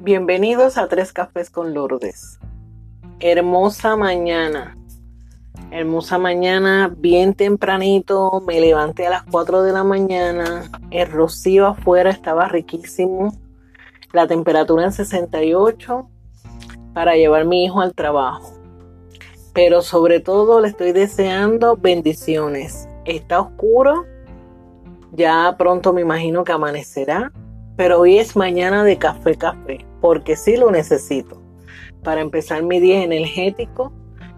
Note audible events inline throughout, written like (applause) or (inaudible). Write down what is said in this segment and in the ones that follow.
Bienvenidos a Tres Cafés con Lourdes. Hermosa mañana. Hermosa mañana, bien tempranito. Me levanté a las 4 de la mañana. El rocío afuera estaba riquísimo. La temperatura en 68 para llevar a mi hijo al trabajo. Pero sobre todo le estoy deseando bendiciones. Está oscuro. Ya pronto me imagino que amanecerá pero hoy es mañana de café café, porque sí lo necesito para empezar mi día energético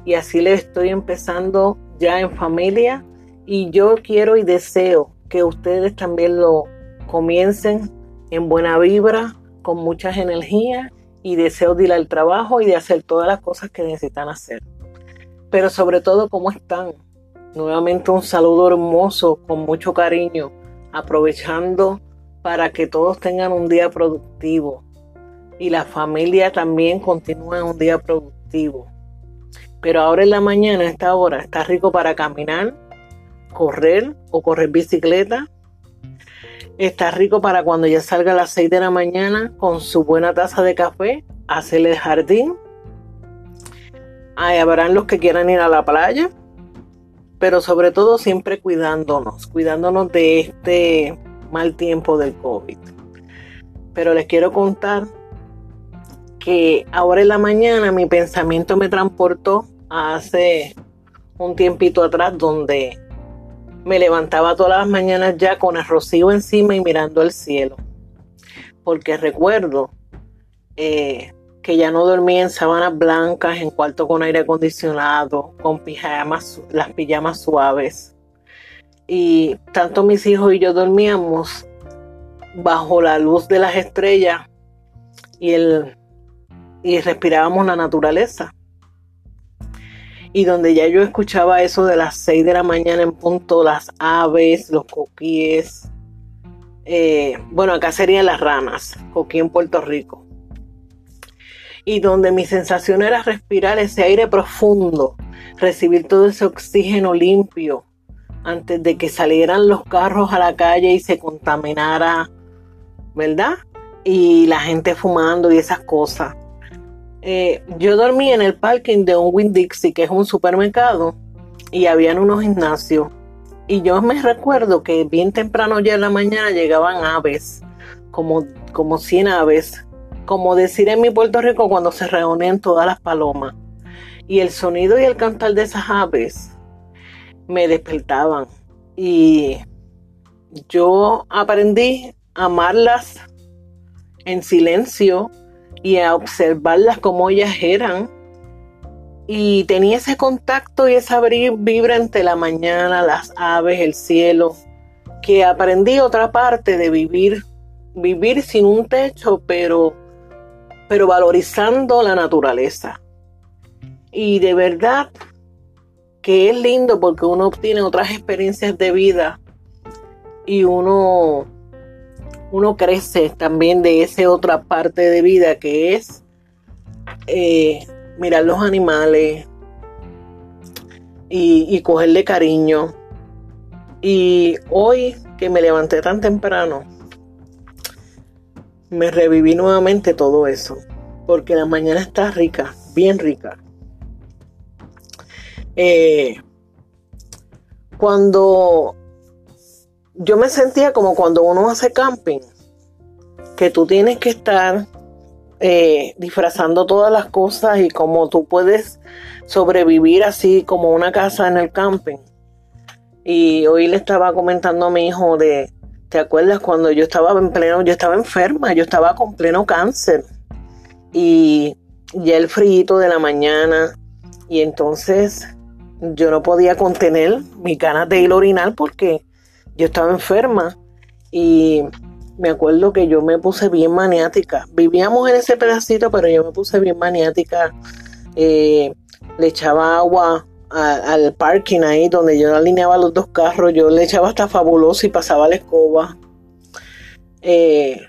y así le estoy empezando ya en familia y yo quiero y deseo que ustedes también lo comiencen en buena vibra, con muchas energías y deseo de ir al trabajo y de hacer todas las cosas que necesitan hacer. Pero sobre todo, ¿cómo están? Nuevamente un saludo hermoso, con mucho cariño, aprovechando para que todos tengan un día productivo y la familia también continúe en un día productivo. Pero ahora en la mañana, a esta hora, está rico para caminar, correr o correr bicicleta. Está rico para cuando ya salga a las 6 de la mañana con su buena taza de café, hacerle el jardín. Habrán los que quieran ir a la playa, pero sobre todo siempre cuidándonos, cuidándonos de este mal tiempo del COVID. Pero les quiero contar que ahora en la mañana mi pensamiento me transportó hace un tiempito atrás donde me levantaba todas las mañanas ya con el rocío encima y mirando el cielo. Porque recuerdo eh, que ya no dormía en sábanas blancas, en cuarto con aire acondicionado, con pijamas, las pijamas suaves y tanto mis hijos y yo dormíamos bajo la luz de las estrellas y, el, y respirábamos la naturaleza. Y donde ya yo escuchaba eso de las 6 de la mañana en punto, las aves, los coquíes. Eh, bueno, acá serían las ranas, coquí en Puerto Rico. Y donde mi sensación era respirar ese aire profundo, recibir todo ese oxígeno limpio, antes de que salieran los carros a la calle y se contaminara, ¿verdad? Y la gente fumando y esas cosas. Eh, yo dormí en el parking de un Winn Dixie, que es un supermercado, y habían unos gimnasios. Y yo me recuerdo que bien temprano ya en la mañana llegaban aves, como, como 100 aves, como decir en mi Puerto Rico cuando se reúnen todas las palomas. Y el sonido y el cantar de esas aves me despertaban. Y yo aprendí a amarlas en silencio y a observarlas como ellas eran. Y tenía ese contacto y esa vibra entre la mañana, las aves, el cielo, que aprendí otra parte de vivir, vivir sin un techo, pero, pero valorizando la naturaleza. Y de verdad que es lindo porque uno obtiene otras experiencias de vida y uno, uno crece también de esa otra parte de vida que es eh, mirar los animales y, cogerle cariño. Y hoy que me levanté tan temprano, me reviví nuevamente todo eso. Porque la mañana está rica, bien rica. Eh, cuando yo me sentía como cuando uno hace camping, que tú tienes que estar eh, disfrazando todas las cosas y como tú puedes sobrevivir así como una casa en el camping. Y hoy le estaba comentando a mi hijo de, ¿te acuerdas cuando yo estaba en pleno, yo estaba enferma, yo estaba con pleno cáncer? Y ya el frío de la mañana. Y entonces yo no podía contener mi ganas de ir a orinar porque yo estaba enferma y me acuerdo que yo me puse bien maniática. Vivíamos en ese pedacito, pero yo me puse bien maniática. Eh, le echaba agua al parking ahí donde yo alineaba los dos carros. Yo le echaba hasta fabuloso y pasaba la escoba. Eh,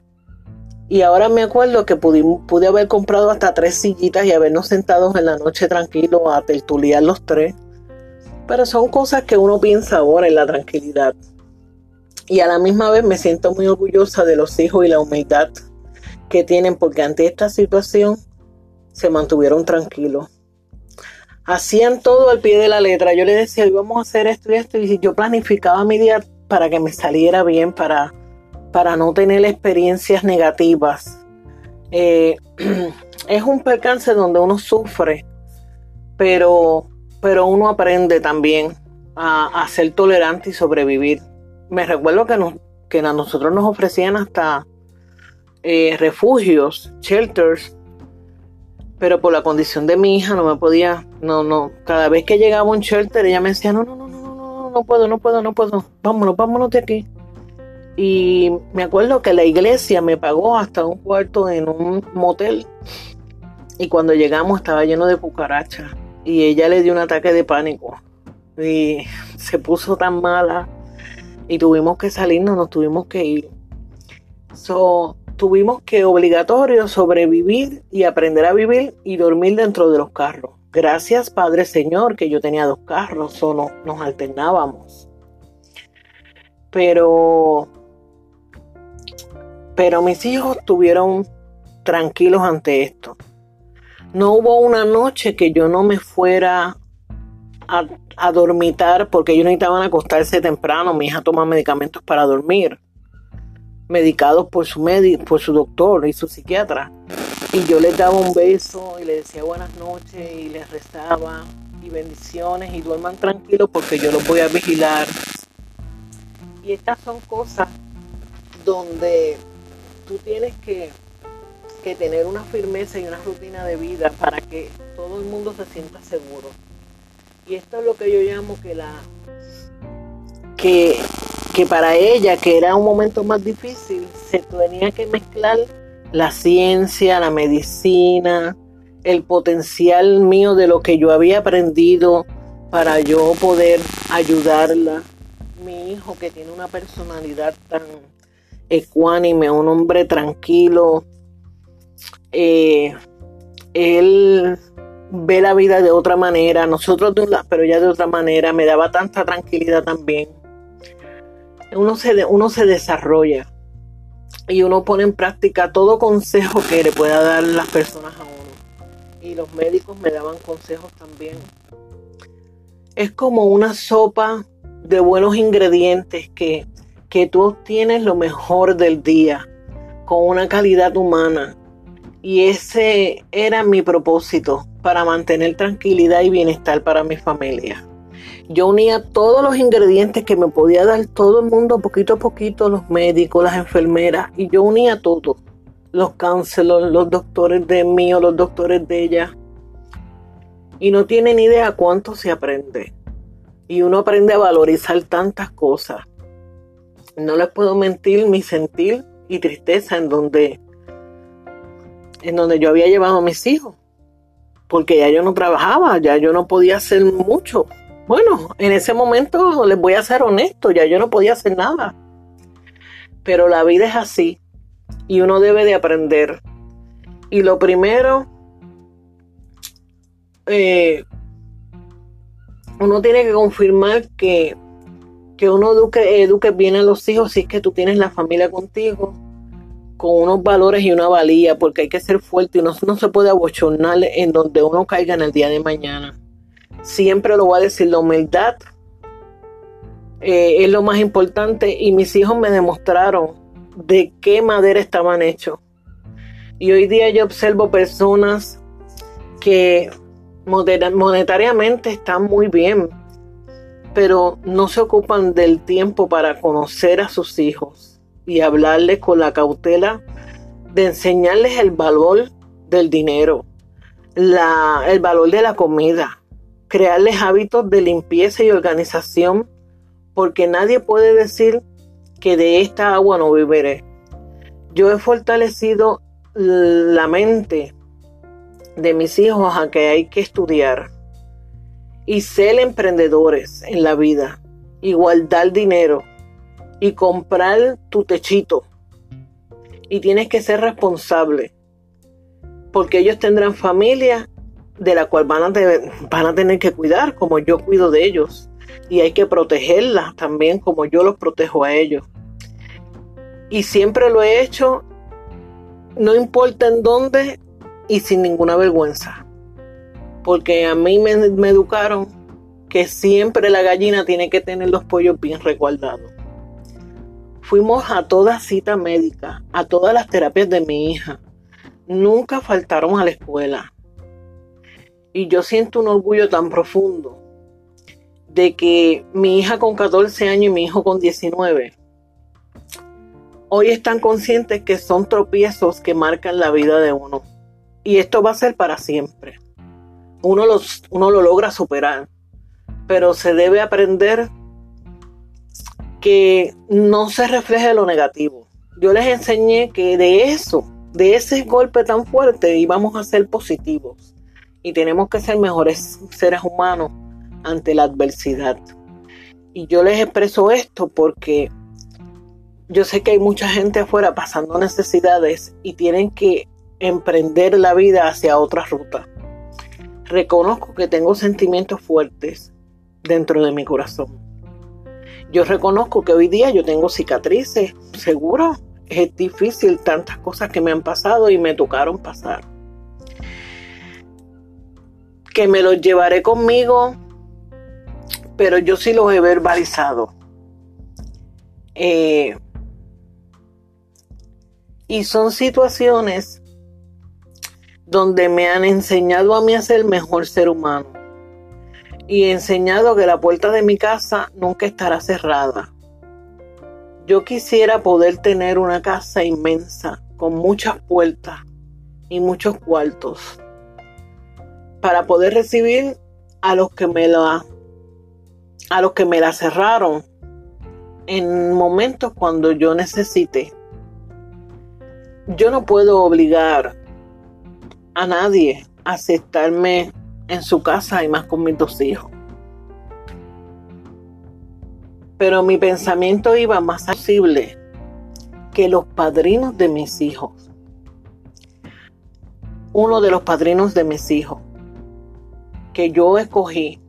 y ahora me acuerdo que pude, haber comprado hasta tres sillitas y habernos sentados en la noche tranquilo a tertuliar los tres. Pero son cosas que uno piensa ahora en la tranquilidad. Y a la misma vez me siento muy orgullosa de los hijos y la humildad que tienen porque ante esta situación se mantuvieron tranquilos. Hacían todo al pie de la letra. Yo les decía, vamos a hacer esto y esto. Y yo planificaba mi día para que me saliera bien, para, para no tener experiencias negativas. Eh, (clears throat) es un percance donde uno sufre, pero, pero uno aprende también a, ser tolerante y sobrevivir. Me recuerdo que, nos, que a nosotros nos ofrecían hasta eh, refugios, shelters, pero por la condición de mi hija no me podía, no, no, cada vez que llegaba un shelter ella me decía, no, no, no, no, no, no, no puedo, no puedo, no puedo, vámonos, vámonos de aquí. Y me acuerdo que la iglesia me pagó hasta un cuarto en un motel. Y cuando llegamos estaba lleno de cucarachas. Y ella le dio un ataque de pánico. Y se puso tan mala. Y tuvimos que salirnos, nos tuvimos que ir. So, tuvimos que obligatorio sobrevivir y aprender a vivir y dormir dentro de los carros. Gracias Padre Señor que yo tenía dos carros, solo nos alternábamos. Pero pero mis hijos estuvieron tranquilos ante esto. No hubo una noche que yo no me fuera a, dormitar porque ellos necesitaban acostarse temprano. Mi hija toma medicamentos para dormir, medicados por su, por su doctor y su psiquiatra. Y yo les daba un beso y les decía buenas noches y les rezaba y bendiciones y duerman tranquilos porque yo los voy a vigilar. Y estas son cosas donde tú tienes que, tener una firmeza y una rutina de vida para que todo el mundo se sienta seguro. Y esto es lo que yo llamo que la que, que para ella, que era un momento más difícil, se tenía que mezclar la ciencia, la medicina, el potencial mío de lo que yo había aprendido para yo poder ayudarla. Mi hijo que tiene una personalidad tan ecuánime, un hombre tranquilo. Eh, él ve la vida de otra manera, nosotros de pero ya de otra manera, me daba tanta tranquilidad también. Uno se, uno se desarrolla y uno pone en práctica todo consejo que le pueda dar las personas a uno. Y los médicos me daban consejos también. Es como una sopa de buenos ingredientes que que tú obtienes lo mejor del día con una calidad humana. Y ese era mi propósito para mantener tranquilidad y bienestar para mi familia. Yo unía todos los ingredientes que me podía dar todo el mundo poquito a poquito, los médicos, las enfermeras, y yo unía todo. Los cánceros, los doctores de mí los doctores de ella. Y no tienen idea cuánto se aprende. Y uno aprende a valorizar tantas cosas no les puedo mentir mi sentir y tristeza en donde, en donde yo había llevado a mis hijos. Porque ya yo no trabajaba, ya yo no podía hacer mucho. Bueno, en ese momento les voy a ser honesto, ya yo no podía hacer nada. Pero la vida es así y uno debe de aprender. Y lo primero, eh, uno tiene que confirmar que que uno eduque, eduque bien a los hijos si es que tú tienes la familia contigo, con unos valores y una valía, porque hay que ser fuerte y no, no se puede abochornar en donde uno caiga en el día de mañana. Siempre lo voy a decir, la humildad eh, es lo más importante y mis hijos me demostraron de qué madera estaban hechos. Y hoy día yo observo personas que monetariamente están muy bien, pero no se ocupan del tiempo para conocer a sus hijos y hablarles con la cautela de enseñarles el valor del dinero, el valor de la comida, crearles hábitos de limpieza y organización, porque nadie puede decir que de esta agua no beberé. Yo he fortalecido la mente de mis hijos a que hay que estudiar, y ser emprendedores en la vida, igualdad dinero y comprar tu techito. Y tienes que ser responsable, porque ellos tendrán familia de la cual van a, van a tener que cuidar, como yo cuido de ellos. Y hay que protegerlas también, como yo los protejo a ellos. Y siempre lo he hecho no importa en dónde y sin ninguna vergüenza. Porque a mí me, me educaron que siempre la gallina tiene que tener los pollos bien resguardados. Fuimos a toda cita médica, a todas las terapias de mi hija. Nunca faltaron a la escuela. Y yo siento un orgullo tan profundo de que mi hija con 14 años y mi hijo con 19 hoy están conscientes que son tropiezos que marcan la vida de uno. Y esto va a ser para siempre. Uno, los, uno lo logra superar, pero se debe aprender que no se refleje lo negativo. Yo les enseñé que de eso, de ese golpe tan fuerte, íbamos a ser positivos. Y tenemos que ser mejores seres humanos ante la adversidad. Y yo les expreso esto porque yo sé que hay mucha gente afuera pasando necesidades y tienen que emprender la vida hacia otra ruta. Reconozco que tengo sentimientos fuertes dentro de mi corazón yo reconozco que hoy día yo tengo cicatrices, seguro. Es difícil tantas cosas que me han pasado y me tocaron pasar. Que me los llevaré conmigo, pero yo sí los he verbalizado. Eh, y son situaciones donde me han enseñado a mí a ser mejor ser humano y enseñado que la puerta de mi casa nunca estará cerrada. Yo quisiera poder tener una casa inmensa con muchas puertas y muchos cuartos para poder recibir a los que me la a los que me la cerraron en momentos cuando yo necesite. Yo no puedo obligar a nadie a aceptarme en su casa y más con mis dos hijos. Pero mi pensamiento iba más posible que los padrinos de mis hijos. Uno de los padrinos de mis hijos que yo escogí,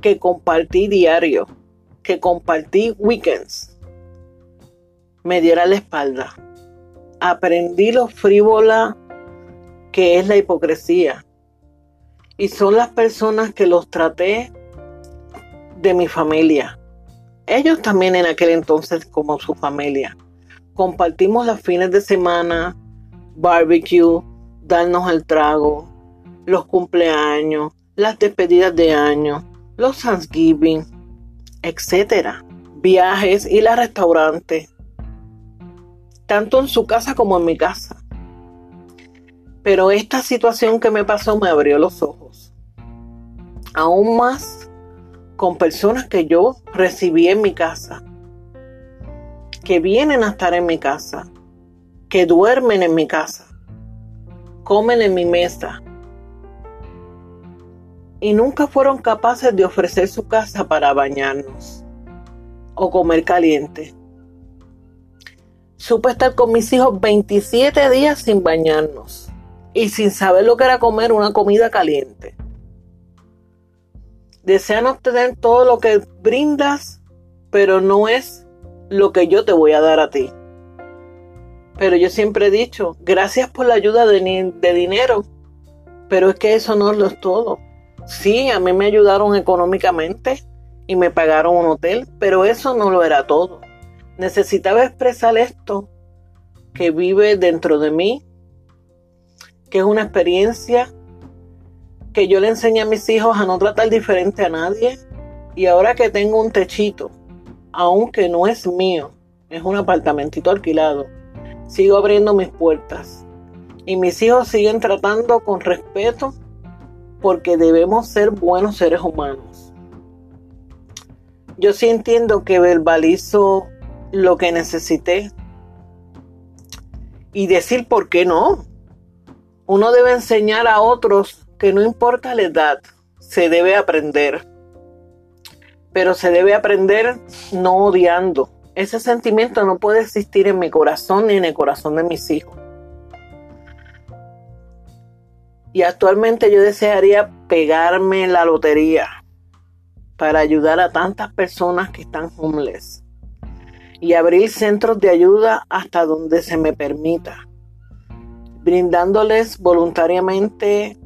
que compartí diario, que compartí weekends, me diera la espalda. Aprendí lo frívola que es la hipocresía, y son las personas que los traté de mi familia. Ellos también en aquel entonces como su familia. Compartimos los fines de semana, barbecue, darnos el trago, los cumpleaños, las despedidas de año, los Thanksgiving, etcétera, viajes y la restaurantes, tanto en su casa como en mi casa. Pero esta situación que me pasó me abrió los ojos. Aún más con personas que yo recibí en mi casa, que vienen a estar en mi casa, que duermen en mi casa, comen en mi mesa y nunca fueron capaces de ofrecer su casa para bañarnos o comer caliente. Supe estar con mis hijos 27 días sin bañarnos y sin saber lo que era comer una comida caliente. Desean obtener todo lo que brindas, pero no es lo que yo te voy a dar a ti. Pero yo siempre he dicho, gracias por la ayuda de, dinero, pero es que eso no lo es todo. Sí, a mí me ayudaron económicamente y me pagaron un hotel, pero eso no lo era todo. Necesitaba expresar esto que vive dentro de mí que es una experiencia que yo le enseñé a mis hijos a no tratar diferente a nadie. Y ahora que tengo un techito, aunque no es mío, es un apartamentito alquilado, sigo abriendo mis puertas. Y mis hijos siguen tratando con respeto porque debemos ser buenos seres humanos. Yo sí entiendo que verbalizo lo que necesité y decir por qué no. Uno debe enseñar a otros que no importa la edad, se debe aprender. Pero se debe aprender no odiando. Ese sentimiento no puede existir en mi corazón ni en el corazón de mis hijos. Y actualmente yo desearía pegarme la lotería para ayudar a tantas personas que están homeless y abrir centros de ayuda hasta donde se me permita brindándoles voluntariamente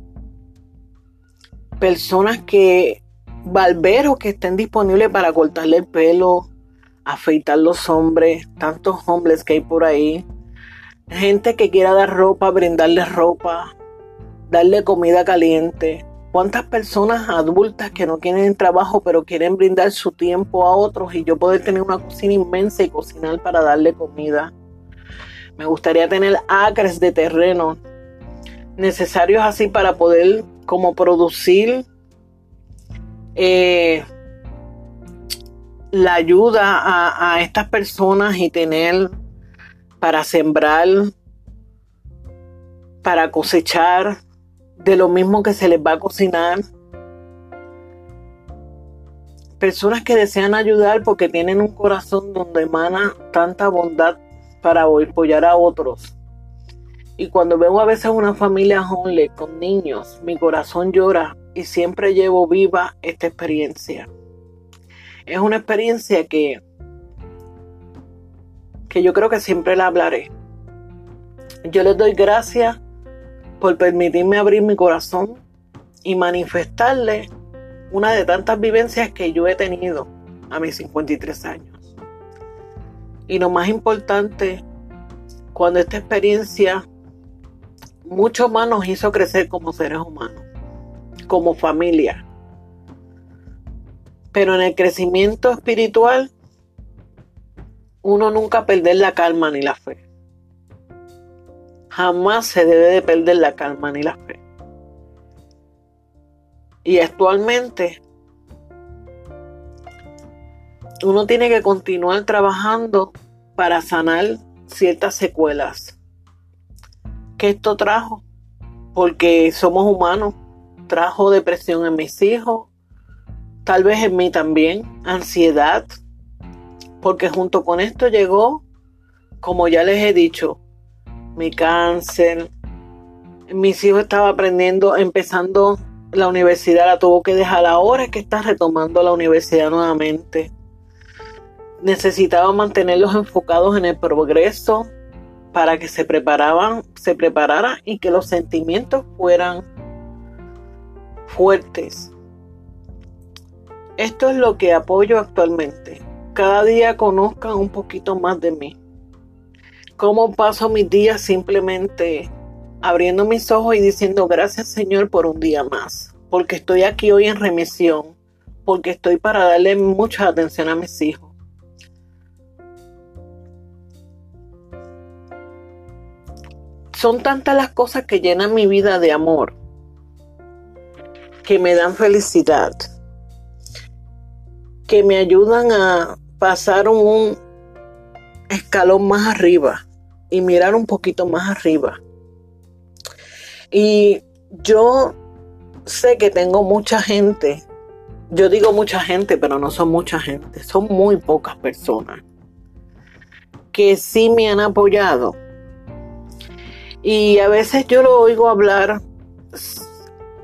personas que, barberos que estén disponibles para cortarle el pelo, afeitar los hombres, tantos hombres que hay por ahí, gente que quiera dar ropa, brindarles ropa, darle comida caliente. ¿Cuántas personas adultas que no quieren trabajo pero quieren brindar su tiempo a otros y yo poder tener una cocina inmensa y cocinar para darle comida? Me gustaría tener acres de terreno necesarios así para poder como producir eh, la ayuda a, a estas personas y tener para sembrar, para cosechar de lo mismo que se les va a cocinar. Personas que desean ayudar porque tienen un corazón donde emana tanta bondad para apoyar a otros. Y cuando veo a veces una familia honle con niños, mi corazón llora y siempre llevo viva esta experiencia. Es una experiencia que, que yo creo que siempre la hablaré. Yo les doy gracias por permitirme abrir mi corazón y manifestarle una de tantas vivencias que yo he tenido a mis 53 años. Y lo más importante, cuando esta experiencia mucho más nos hizo crecer como seres humanos, como familia. Pero en el crecimiento espiritual, uno nunca perder la calma ni la fe. Jamás se debe de perder la calma ni la fe. Y actualmente uno tiene que continuar trabajando para sanar ciertas secuelas que esto trajo, porque somos humanos, trajo depresión en mis hijos, tal vez en mí también, ansiedad, porque junto con esto llegó, como ya les he dicho, mi cáncer. Mis hijos estaban aprendiendo, empezando la universidad, la tuvo que dejar ahora que está retomando la universidad nuevamente. Necesitaba mantenerlos enfocados en el progreso para que se preparaban, se prepararan y que los sentimientos fueran fuertes. Esto es lo que apoyo actualmente. Cada día conozcan un poquito más de mí cómo paso mis días simplemente abriendo mis ojos y diciendo gracias Señor por un día más, porque estoy aquí hoy en remisión, porque estoy para darle mucha atención a mis hijos. Son tantas las cosas que llenan mi vida de amor, que me dan felicidad, que me ayudan a pasar un escalón más arriba y mirar un poquito más arriba. Y yo sé que tengo mucha gente, yo digo mucha gente, pero no son mucha gente, son muy pocas personas que sí me han apoyado. Y a veces yo lo oigo hablar,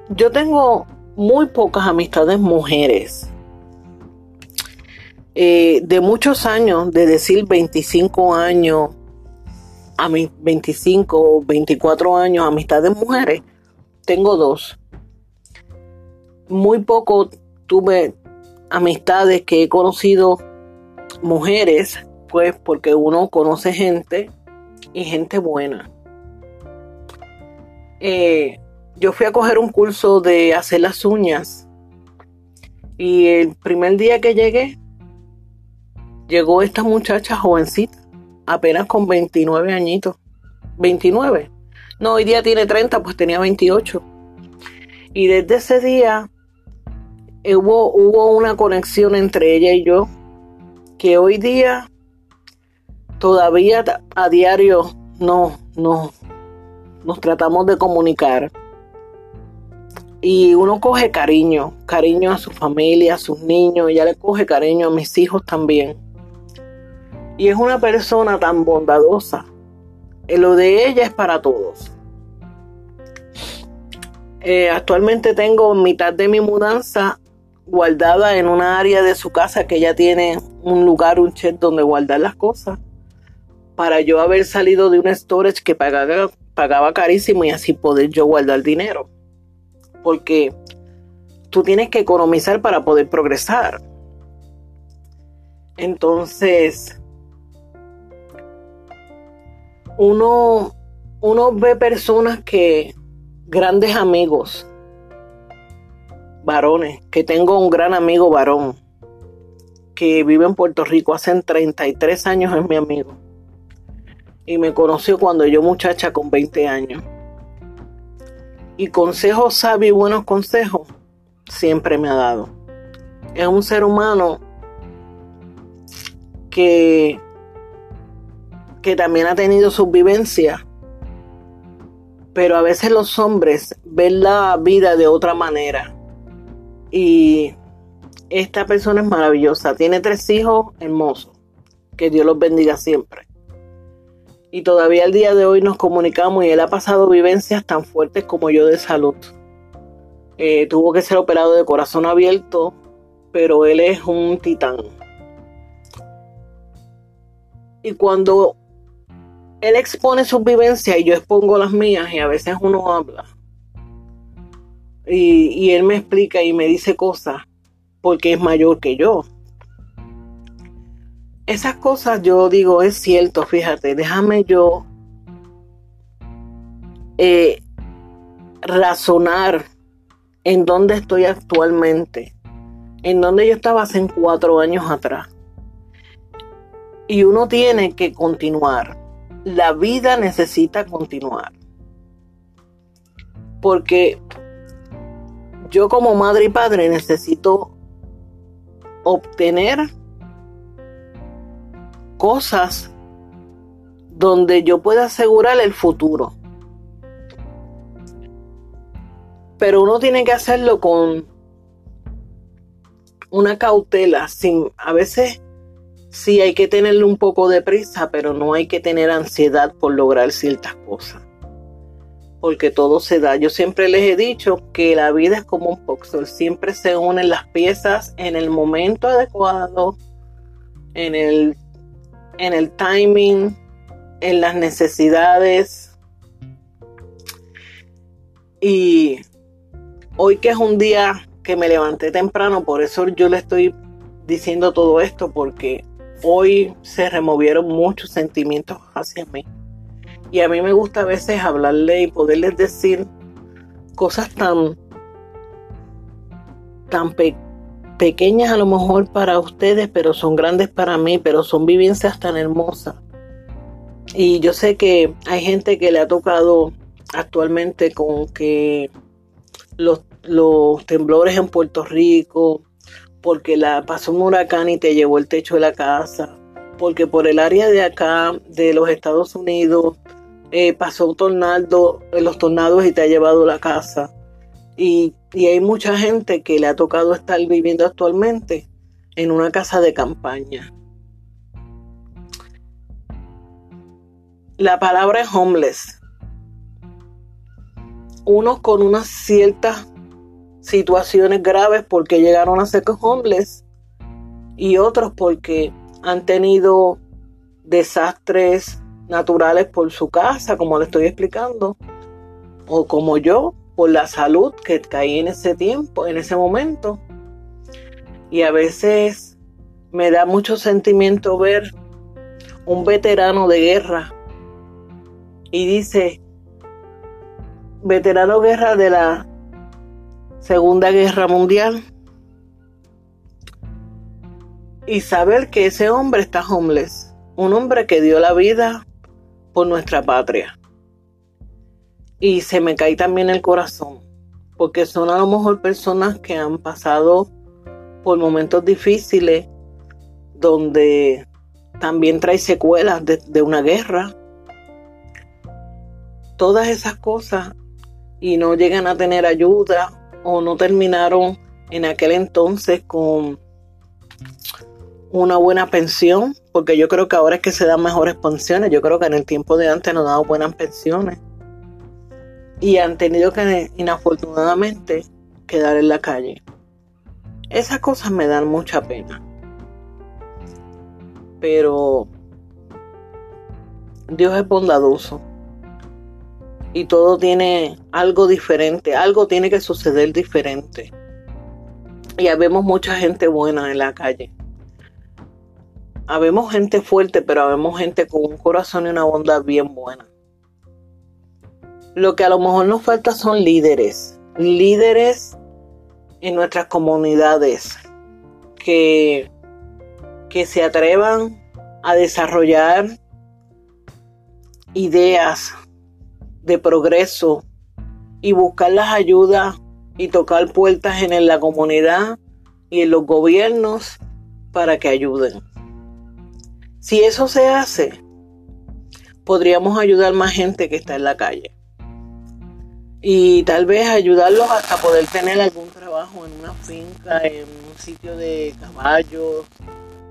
yo tengo muy pocas amistades mujeres. Eh, de muchos años, de decir 25 años, a mis 25 o 24 años, amistad de mujeres, tengo dos. Muy poco tuve amistades que he conocido mujeres, pues porque uno conoce gente y gente buena. Eh, yo fui a coger un curso de hacer las uñas y el primer día que llegué, llegó esta muchacha jovencita apenas con 29 añitos. 29. No, hoy día tiene 30, pues tenía 28. Y desde ese día hubo, hubo una conexión entre ella y yo que hoy día todavía a diario no, no, nos tratamos de comunicar. Y uno coge cariño, cariño a su familia, a sus niños, ella le coge cariño a mis hijos también. Y es una persona tan bondadosa. Lo de ella es para todos. Eh, actualmente tengo mitad de mi mudanza guardada en una área de su casa que ella tiene un lugar, un chat donde guardar las cosas. Para yo haber salido de un storage que pagaba, pagaba carísimo y así poder yo guardar dinero. Porque tú tienes que economizar para poder progresar. Entonces, uno, uno ve personas que, grandes amigos, varones, que tengo un gran amigo varón, que vive en Puerto Rico hace 33 años, es mi amigo. Y me conoció cuando yo muchacha con 20 años. Y consejos sabios y buenos consejos siempre me ha dado. Es un ser humano que, que también ha tenido sus vivencias, pero a veces los hombres ven la vida de otra manera. Y esta persona es maravillosa, tiene tres hijos hermosos, que Dios los bendiga siempre. Y todavía al día de hoy nos comunicamos y él ha pasado vivencias tan fuertes como yo de salud. Eh, tuvo que ser operado de corazón abierto, pero él es un titán. Y cuando él expone sus vivencias y yo expongo las mías y a veces uno habla y, él me explica y me dice cosas porque es mayor que yo. Esas cosas yo digo, es cierto, fíjate, déjame yo eh, razonar en dónde estoy actualmente, en dónde yo estaba hace cuatro años atrás. Y uno tiene que continuar. La vida necesita continuar. Porque yo como madre y padre necesito obtener cosas donde yo pueda asegurar el futuro. Pero uno tiene que hacerlo con una cautela, sin a veces sí hay que tenerle un poco de prisa, pero no hay que tener ansiedad por lograr ciertas cosas. Porque todo se da. Yo siempre les he dicho que la vida es como un boxer. Siempre se unen las piezas en el momento adecuado, en el, en el timing, en las necesidades. Y hoy que es un día que me levanté temprano, por eso yo le estoy diciendo todo esto, porque hoy se removieron muchos sentimientos hacia mí. Y a mí me gusta a veces hablarle y poderles decir cosas tan, tan pequeñas a lo mejor para ustedes, pero son grandes para mí, pero son vivencias tan hermosas. Y yo sé que hay gente que le ha tocado actualmente con que los, temblores en Puerto Rico, porque la pasó un huracán y te llevó el techo de la casa, porque por el área de acá de los Estados Unidos eh, pasó un tornado, los tornados y te ha llevado la casa. Y, y hay mucha gente que le ha tocado estar viviendo actualmente en una casa de campaña. La palabra es homeless. Unos con unas ciertas situaciones graves porque llegaron a ser homeless y otros porque han tenido desastres naturales por su casa, como le estoy explicando, o como yo, por la salud que caí en ese tiempo, en ese momento. Y a veces me da mucho sentimiento ver un veterano de guerra y dice, veterano guerra de la Segunda Guerra Mundial y saber que ese hombre está homeless, un hombre que dio la vida por nuestra patria. Y se me cae también el corazón, porque son a lo mejor personas que han pasado por momentos difíciles, donde también trae secuelas de, de una guerra. Todas esas cosas y no llegan a tener ayuda o no terminaron en aquel entonces con una buena pensión, porque yo creo que ahora es que se dan mejores pensiones, yo creo que en el tiempo de antes no daban buenas pensiones y han tenido que inafortunadamente quedar en la calle. Esas cosas me dan mucha pena. Pero Dios es bondadoso. y todo tiene algo diferente, algo tiene que suceder diferente. Y habemos mucha gente buena en la calle. Habemos gente fuerte, pero habemos gente con un corazón y una bondad bien buena. Lo que a lo mejor nos falta son líderes, líderes en nuestras comunidades que, que se atrevan a desarrollar ideas de progreso y buscar las ayudas y tocar puertas en la comunidad y en los gobiernos para que ayuden. Si eso se hace, podríamos ayudar más gente que está en la calle. Y tal vez ayudarlos hasta poder tener algún trabajo en una finca, en un sitio de caballos,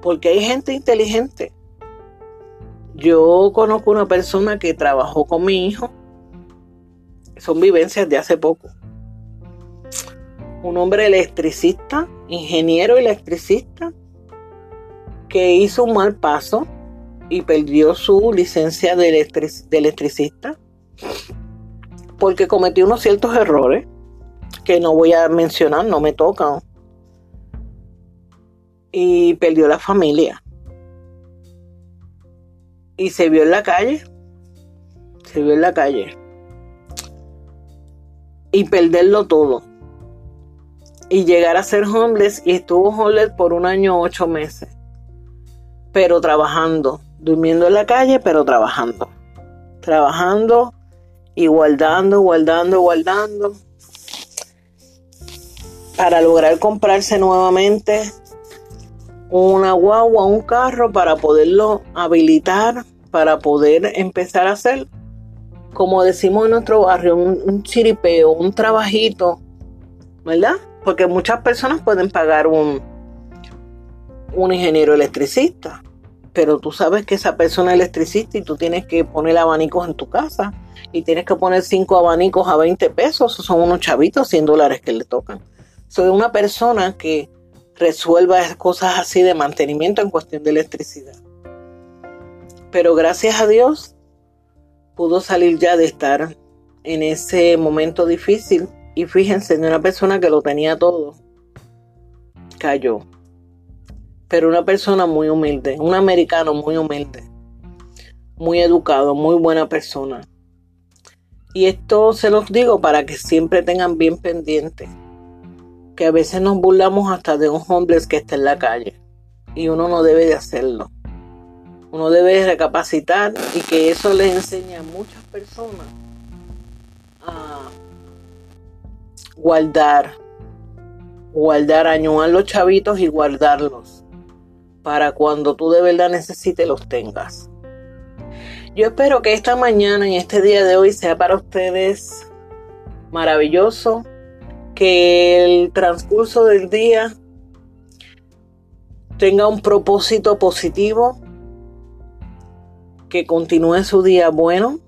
porque hay gente inteligente. Yo conozco una persona que trabajó con mi hijo son vivencias de hace poco. Un hombre electricista, ingeniero electricista, que hizo un mal paso y perdió su licencia de, electricista porque cometió unos ciertos errores que no voy a mencionar, no me tocan. Y perdió la familia. Y se vio en la calle. Se vio en la calle y perderlo todo. Y llegar a ser homeless y estuvo homeless por un año ocho meses. Pero trabajando, durmiendo en la calle, pero trabajando. Trabajando y guardando, guardando, guardando. Para lograr comprarse nuevamente una guagua, un carro para poderlo habilitar, para poder empezar a hacer como decimos en nuestro barrio, un, chiripeo, un trabajito, ¿verdad? Porque muchas personas pueden pagar un, un ingeniero electricista, pero tú sabes que esa persona es electricista y tú tienes que poner abanicos en tu casa y tienes que poner cinco abanicos a 20 pesos, son unos chavitos, 100 dólares que le tocan. Soy una persona que resuelva cosas así de mantenimiento en cuestión de electricidad. Pero gracias a Dios pudo salir ya de estar en ese momento difícil. Y fíjense, una persona que lo tenía todo, cayó. Pero una persona muy humilde, un americano muy humilde, muy educado, muy buena persona. Y esto se los digo para que siempre tengan bien pendiente que a veces nos burlamos hasta de un homeless que está en la calle y uno no debe de hacerlo. Uno debe recapacitar y que eso le enseña a muchas personas a guardar, guardar, añuar los chavitos y guardarlos para cuando tú de verdad necesites los tengas. Yo espero que esta mañana, en este día de hoy, sea para ustedes maravilloso, que el transcurso del día tenga un propósito positivo, que continúe su día bueno,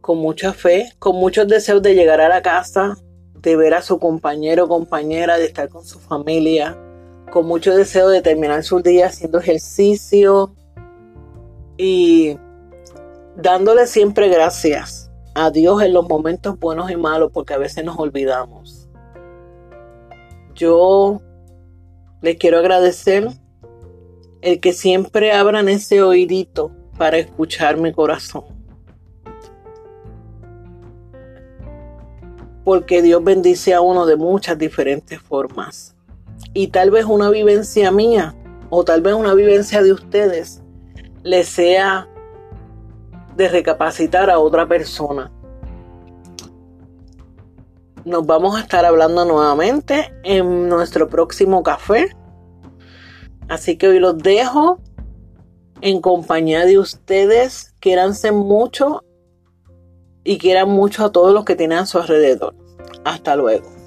con mucha fe, con muchos deseos de llegar a la casa, de ver a su compañero o compañera, de estar con su familia, con mucho deseo de terminar su día haciendo ejercicio y dándole siempre gracias a Dios en los momentos buenos y malos, porque a veces nos olvidamos. Yo les quiero agradecer el que siempre abran ese oídito para escuchar mi corazón. Porque Dios bendice a uno de muchas diferentes formas. Y tal vez una vivencia mía o tal vez una vivencia de ustedes le sea de recapacitar a otra persona. Nos vamos a estar hablando nuevamente en nuestro próximo café Así que hoy los dejo en compañía de ustedes. Quieranse mucho y quieran mucho a todos los que tienen a su alrededor. Hasta luego.